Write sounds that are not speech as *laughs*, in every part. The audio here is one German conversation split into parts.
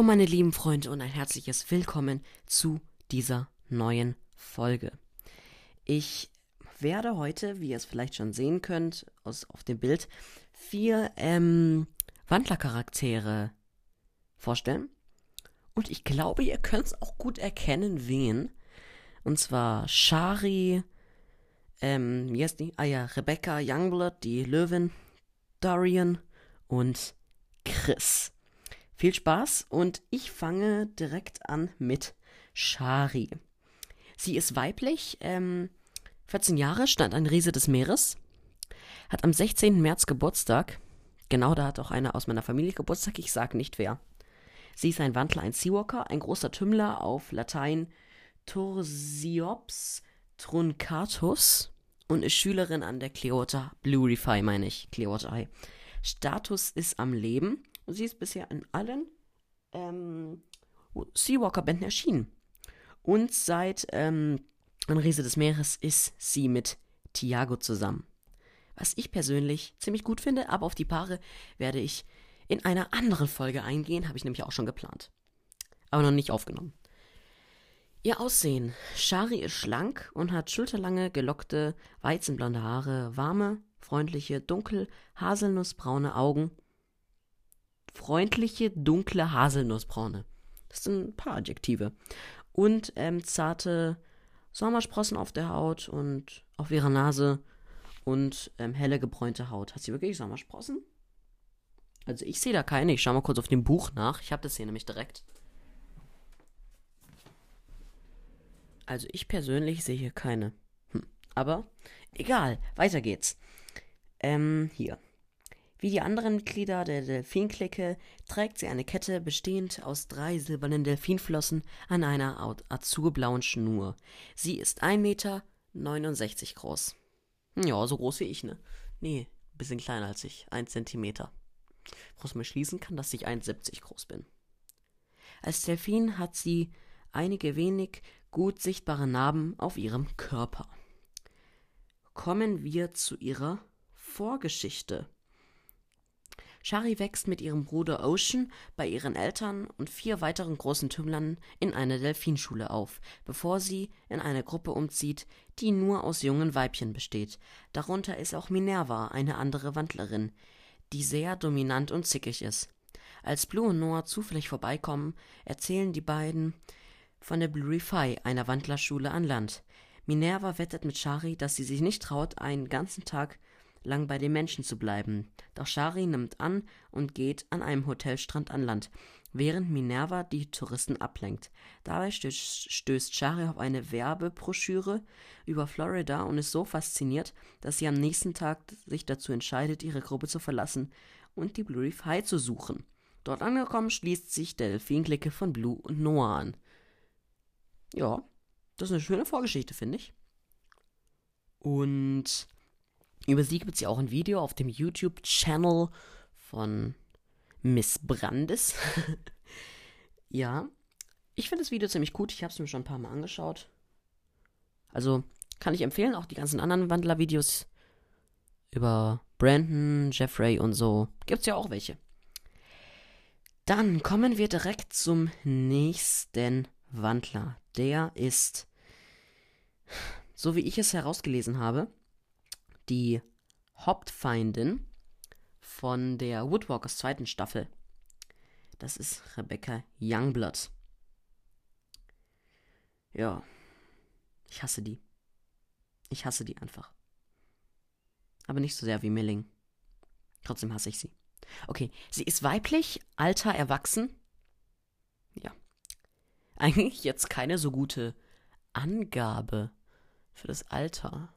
Hallo meine lieben Freunde und ein herzliches Willkommen zu dieser neuen Folge. Ich werde heute, wie ihr es vielleicht schon sehen könnt, aus, auf dem Bild, vier ähm, Wandlercharaktere vorstellen. Und ich glaube, ihr könnt es auch gut erkennen, wen. Und zwar Shari, ähm, wie heißt die? Ah ja, Rebecca Youngblood, die Löwin, Dorian und Chris. Viel Spaß und ich fange direkt an mit Shari. Sie ist weiblich, ähm, 14 Jahre, stand ein Riese des Meeres, hat am 16. März Geburtstag. Genau, da hat auch einer aus meiner Familie Geburtstag, ich sag nicht wer. Sie ist ein Wandler, ein Seawalker, ein großer Tümmler auf Latein Tursiops truncatus und ist Schülerin an der Clearwater Blue Refi, meine ich, Clearwater. Status ist am Leben sie ist bisher in allen ähm, Seawalker-Bänden erschienen. Und seit ähm, Riese des Meeres ist sie mit Tiago zusammen. Was ich persönlich ziemlich gut finde, aber auf die Paare werde ich in einer anderen Folge eingehen, habe ich nämlich auch schon geplant. Aber noch nicht aufgenommen. Ihr Aussehen. Shari ist schlank und hat schulterlange, gelockte, weizenblonde Haare, warme, freundliche, dunkel, haselnussbraune Augen. Freundliche, dunkle, haselnussbraune. Das sind ein paar Adjektive. Und ähm, zarte Sommersprossen auf der Haut und auf ihrer Nase und ähm, helle gebräunte Haut. Hat sie wirklich Sommersprossen? Also ich sehe da keine. Ich schaue mal kurz auf dem Buch nach. Ich habe das hier nämlich direkt. Also ich persönlich sehe hier keine. Hm. Aber egal, weiter geht's. Ähm, hier. Wie die anderen Mitglieder der Delfinklicke trägt sie eine Kette bestehend aus drei silbernen Delfinflossen an einer azurblauen Schnur. Sie ist 1,69 Meter groß. Ja, so groß wie ich, ne? Nee, bisschen kleiner als ich. 1 Zentimeter. Woraus man schließen kann, dass ich 1,70 groß bin. Als Delfin hat sie einige wenig gut sichtbare Narben auf ihrem Körper. Kommen wir zu ihrer Vorgeschichte. Shari wächst mit ihrem Bruder Ocean bei ihren Eltern und vier weiteren großen Tümmlern in einer Delfinschule auf, bevor sie in eine Gruppe umzieht, die nur aus jungen Weibchen besteht. Darunter ist auch Minerva, eine andere Wandlerin, die sehr dominant und zickig ist. Als Blue und Noah zufällig vorbeikommen, erzählen die beiden von der Blue Refi, einer Wandlerschule an Land. Minerva wettet mit Shari, dass sie sich nicht traut, einen ganzen Tag lang bei den Menschen zu bleiben. Doch Shari nimmt an und geht an einem Hotelstrand an Land, während Minerva die Touristen ablenkt. Dabei stößt, stößt Shari auf eine Werbebroschüre über Florida und ist so fasziniert, dass sie am nächsten Tag sich dazu entscheidet, ihre Gruppe zu verlassen und die Blue Reef High zu suchen. Dort angekommen schließt sich der Delfinklicke von Blue und Noah an. Ja, das ist eine schöne Vorgeschichte, finde ich. Und über sie gibt es ja auch ein Video auf dem YouTube-Channel von Miss Brandes. *laughs* ja, ich finde das Video ziemlich gut. Ich habe es mir schon ein paar Mal angeschaut. Also kann ich empfehlen, auch die ganzen anderen Wandler-Videos über Brandon, Jeffrey und so. Gibt es ja auch welche. Dann kommen wir direkt zum nächsten Wandler. Der ist, so wie ich es herausgelesen habe, die Hauptfeindin von der Woodwalkers zweiten Staffel. Das ist Rebecca Youngblood. Ja, ich hasse die. Ich hasse die einfach. Aber nicht so sehr wie Milling. Trotzdem hasse ich sie. Okay, sie ist weiblich, alter, erwachsen. Ja. Eigentlich jetzt keine so gute Angabe für das Alter.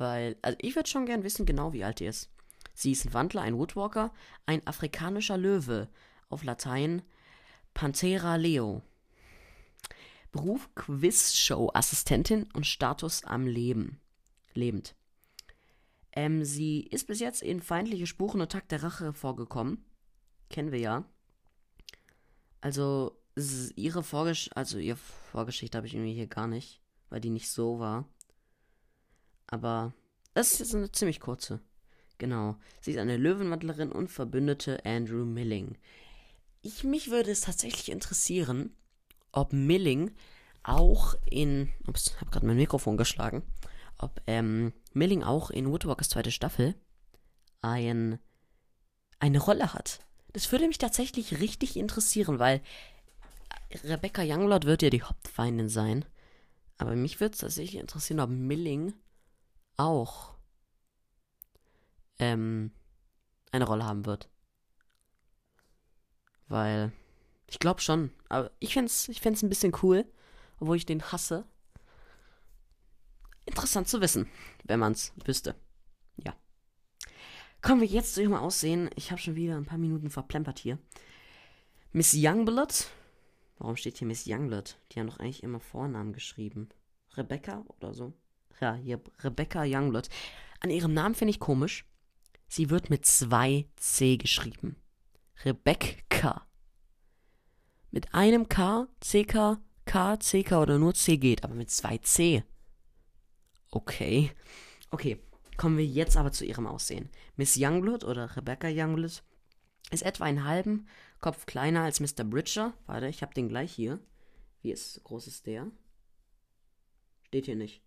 Weil, also ich würde schon gern wissen, genau wie alt die ist. Sie ist ein Wandler, ein Woodwalker, ein afrikanischer Löwe. Auf Latein Panthera leo. Beruf Quizshow-Assistentin und Status am Leben. Lebend. Ähm, sie ist bis jetzt in feindliche Spuren und Takt der Rache vorgekommen. Kennen wir ja. Also, ihre Vorgesch also ihre Vorgeschichte habe ich irgendwie hier gar nicht, weil die nicht so war. Aber das ist jetzt eine ziemlich kurze. Genau. Sie ist eine Löwenwandlerin und Verbündete Andrew Milling. Ich, mich würde es tatsächlich interessieren, ob Milling auch in. Ups, ich habe gerade mein Mikrofon geschlagen. Ob ähm, Milling auch in Woodwalkers zweite Staffel ein, eine Rolle hat. Das würde mich tatsächlich richtig interessieren, weil Rebecca Younglord wird ja die Hauptfeindin sein. Aber mich würde es tatsächlich interessieren, ob Milling auch ähm, eine Rolle haben wird. Weil, ich glaube schon. Aber ich fände es ich ein bisschen cool, obwohl ich den hasse. Interessant zu wissen, wenn man es wüsste. Ja. Kommen wir jetzt zu ihrem Aussehen. Ich habe schon wieder ein paar Minuten verplempert hier. Miss Youngblood. Warum steht hier Miss Youngblood? Die haben doch eigentlich immer Vornamen geschrieben. Rebecca oder so. Ja, hier Rebecca Youngblood. An ihrem Namen finde ich komisch. Sie wird mit zwei C geschrieben. Rebecca. Mit einem K, CK, K, CK oder nur C geht, aber mit zwei C. Okay. Okay, kommen wir jetzt aber zu ihrem Aussehen. Miss Youngblood oder Rebecca Youngblood ist etwa einen halben Kopf kleiner als Mr. Bridger. Warte, ich habe den gleich hier. Wie ist, groß ist der? Steht hier nicht.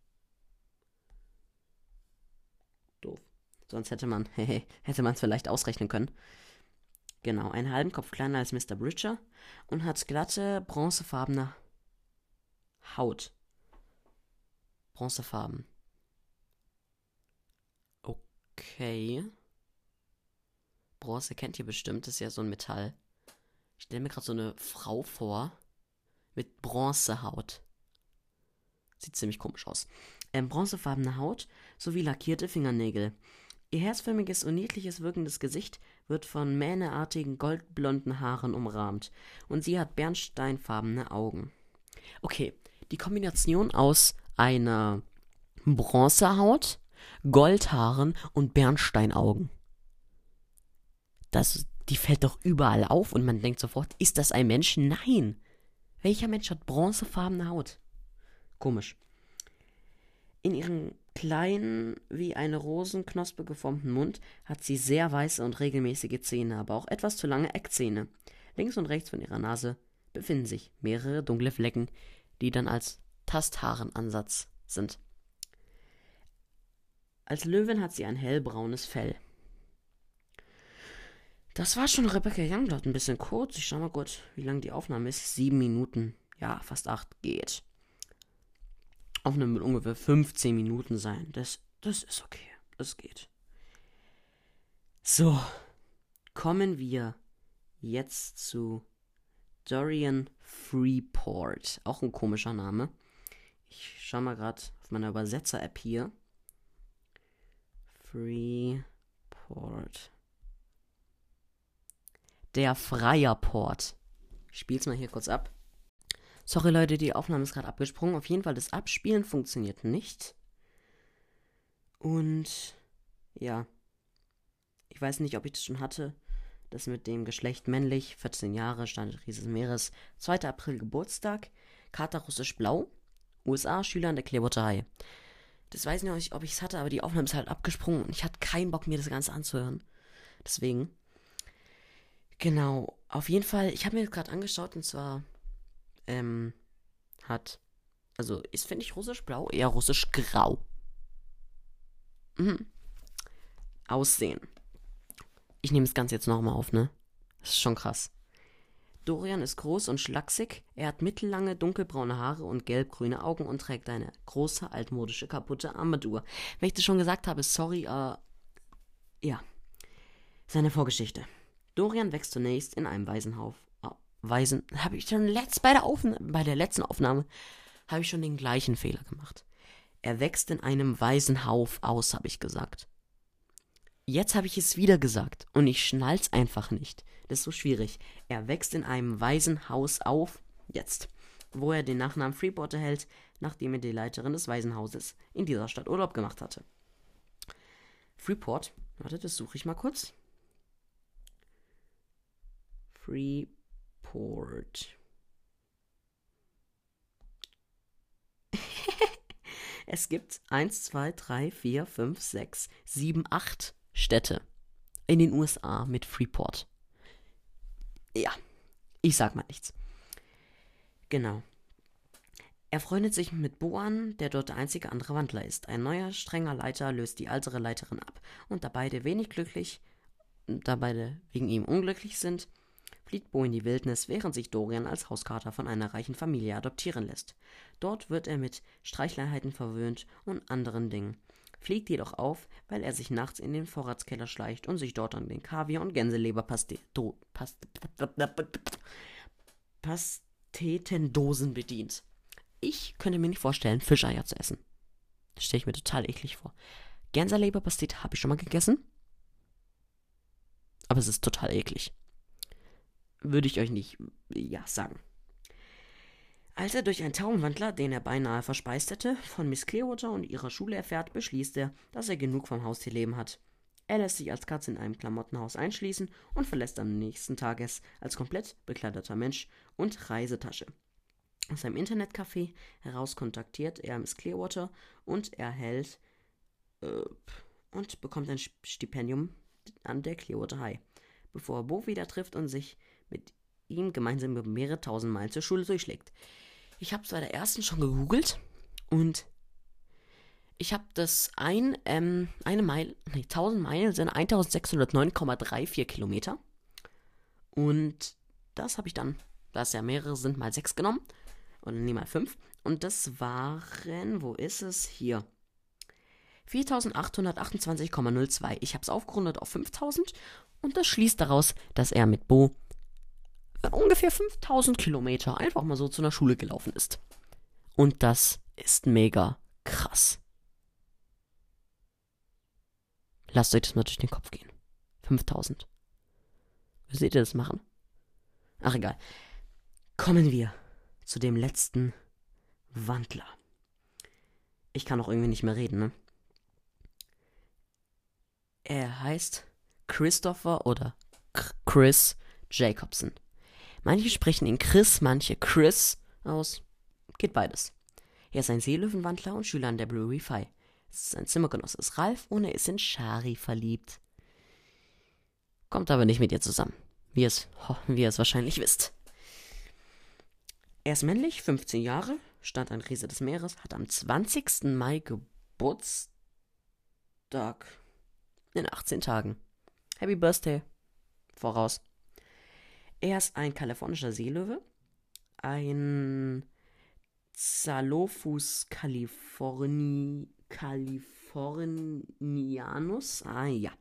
Doof. Sonst hätte man, *laughs* hätte man es vielleicht ausrechnen können. Genau, einen halben Kopf kleiner als Mr. Bridger und hat glatte, bronzefarbene Haut. Bronzefarben. Okay. Bronze kennt ihr bestimmt, das ist ja so ein Metall. Ich stelle mir gerade so eine Frau vor mit Bronzehaut. Sieht ziemlich komisch aus. Ähm, bronzefarbene Haut sowie lackierte Fingernägel. Ihr herzförmiges und niedliches wirkendes Gesicht wird von mähneartigen goldblonden Haaren umrahmt und sie hat bernsteinfarbene Augen. Okay, die Kombination aus einer Bronzehaut, Goldhaaren und Bernsteinaugen. Das, die fällt doch überall auf und man denkt sofort, ist das ein Mensch? Nein. Welcher Mensch hat bronzefarbene Haut? Komisch. In ihrem kleinen, wie eine Rosenknospe geformten Mund hat sie sehr weiße und regelmäßige Zähne, aber auch etwas zu lange Eckzähne. Links und rechts von ihrer Nase befinden sich mehrere dunkle Flecken, die dann als Tasthaarenansatz sind. Als Löwin hat sie ein hellbraunes Fell. Das war schon Rebecca Youngblood ein bisschen kurz. Ich schau mal kurz, wie lang die Aufnahme ist. Sieben Minuten. Ja, fast acht geht. Aufnahme mit ungefähr 15 Minuten sein. Das, das ist okay. Das geht. So. Kommen wir jetzt zu Dorian Freeport. Auch ein komischer Name. Ich schau mal gerade auf meiner Übersetzer-App hier. Freeport. Der Freierport. Ich spiel's mal hier kurz ab. Sorry Leute, die Aufnahme ist gerade abgesprungen. Auf jeden Fall, das Abspielen funktioniert nicht. Und ja. Ich weiß nicht, ob ich das schon hatte. Das mit dem Geschlecht männlich, 14 Jahre, Stand Rieses Meeres, 2. April Geburtstag, Kater Russisch Blau, USA, Schüler an der Clearwater High. Das weiß ich nicht, ob ich es hatte, aber die Aufnahme ist halt abgesprungen und ich hatte keinen Bock, mir das Ganze anzuhören. Deswegen. Genau, auf jeden Fall, ich habe mir gerade angeschaut und zwar ähm, hat, also ist, finde ich, russisch-blau eher russisch-grau. Mhm. Aussehen. Ich nehme das Ganze jetzt nochmal auf, ne? Das ist schon krass. Dorian ist groß und schlaksig. Er hat mittellange, dunkelbraune Haare und gelb-grüne Augen und trägt eine große, altmodische, kaputte Armbanduhr. Wenn ich das schon gesagt habe, sorry, äh, ja. Seine Vorgeschichte. Dorian wächst zunächst in einem Waisenhaus Weisen. Habe ich schon letzt, bei, der bei der letzten Aufnahme habe ich schon den gleichen Fehler gemacht. Er wächst in einem Waisenhauf aus, habe ich gesagt. Jetzt habe ich es wieder gesagt und ich schnall's einfach nicht. Das ist so schwierig. Er wächst in einem Waisenhaus auf, jetzt, wo er den Nachnamen Freeport erhält, nachdem er die Leiterin des Waisenhauses in dieser Stadt Urlaub gemacht hatte. Freeport, warte, das suche ich mal kurz. Freeport. Port. *laughs* es gibt 1, 2, 3, 4, 5, 6, 7, 8 Städte in den USA mit Freeport. Ja, ich sag mal nichts. Genau. Er freundet sich mit Bo an, der dort der einzige andere Wandler ist. Ein neuer, strenger Leiter löst die ältere Leiterin ab. Und da beide wenig glücklich, da beide wegen ihm unglücklich sind, flieht Bo in die Wildnis, während sich Dorian als Hauskater von einer reichen Familie adoptieren lässt. Dort wird er mit Streichleinheiten verwöhnt und anderen Dingen, fliegt jedoch auf, weil er sich nachts in den Vorratskeller schleicht und sich dort an den Kaviar- und Gänseleberpastetendosen bedient. Ich könnte mir nicht vorstellen, Fischeier zu essen. Das stelle ich mir total eklig vor. Gänseleberpastete habe ich schon mal gegessen. Aber es ist total eklig würde ich euch nicht, ja, sagen. Als er durch einen Taubenwandler, den er beinahe verspeist hätte, von Miss Clearwater und ihrer Schule erfährt, beschließt er, dass er genug vom Haustierleben hat. Er lässt sich als Katze in einem Klamottenhaus einschließen und verlässt am nächsten Tag es als komplett bekleideter Mensch und Reisetasche. Aus seinem Internetcafé heraus kontaktiert er Miss Clearwater und erhält äh, und bekommt ein Stipendium an der Clearwater High, bevor er Bo wieder trifft und sich mit ihm gemeinsam über mehrere tausend Meilen zur Schule durchschlägt. Ich habe es bei der ersten schon gegoogelt und ich habe das ein, ähm, eine Meile, nee, 1000 Meilen sind 1609,34 Kilometer. Und das habe ich dann, da es ja mehrere sind, mal 6 genommen. Oder nee, mal 5. Und das waren, wo ist es? Hier. 4828,02. Ich habe es aufgerundet auf 5000 und das schließt daraus, dass er mit Bo ungefähr 5000 Kilometer einfach mal so zu einer Schule gelaufen ist. Und das ist mega krass. Lasst euch das mal durch den Kopf gehen. 5000. Wie seht ihr das machen? Ach egal. Kommen wir zu dem letzten Wandler. Ich kann auch irgendwie nicht mehr reden, ne? Er heißt Christopher oder Chris Jacobson. Manche sprechen ihn Chris, manche Chris aus. Geht beides. Er ist ein Seelöwenwandler und Schüler an der Brewery Phi. Sein Zimmergenosse ist Ralf und er ist in Shari verliebt. Kommt aber nicht mit ihr zusammen, wie es, wie ihr es wahrscheinlich wisst. Er ist männlich, 15 Jahre, stand an Krise des Meeres, hat am 20. Mai Geburtstag. In 18 Tagen. Happy Birthday. Voraus. Er ist ein kalifornischer Seelöwe, ein Zalophus californi, californianus, ah ja,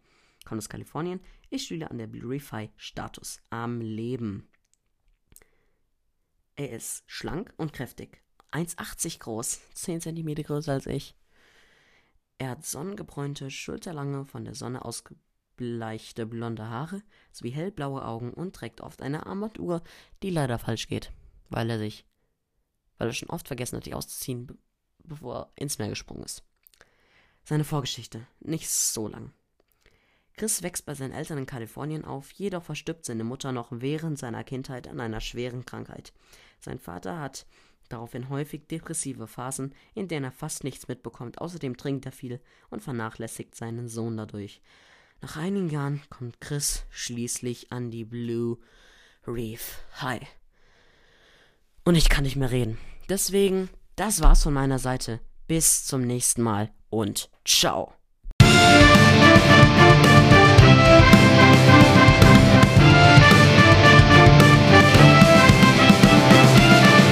kommt aus Kalifornien, ist Schüler an der Blurify Status am Leben. Er ist schlank und kräftig, 1,80 groß, 10 cm größer als ich. Er hat sonnengebräunte, schulterlange, von der Sonne ausgebildete leichte blonde Haare sowie hellblaue Augen und trägt oft eine Armbanduhr, die leider falsch geht, weil er sich, weil er schon oft vergessen hat, die auszuziehen, bevor er ins Meer gesprungen ist. Seine Vorgeschichte, nicht so lang. Chris wächst bei seinen Eltern in Kalifornien auf, jedoch verstirbt seine Mutter noch während seiner Kindheit an einer schweren Krankheit. Sein Vater hat daraufhin häufig depressive Phasen, in denen er fast nichts mitbekommt, außerdem trinkt er viel und vernachlässigt seinen Sohn dadurch. Nach einigen Jahren kommt Chris schließlich an die Blue Reef High. Und ich kann nicht mehr reden. Deswegen, das war's von meiner Seite. Bis zum nächsten Mal und ciao.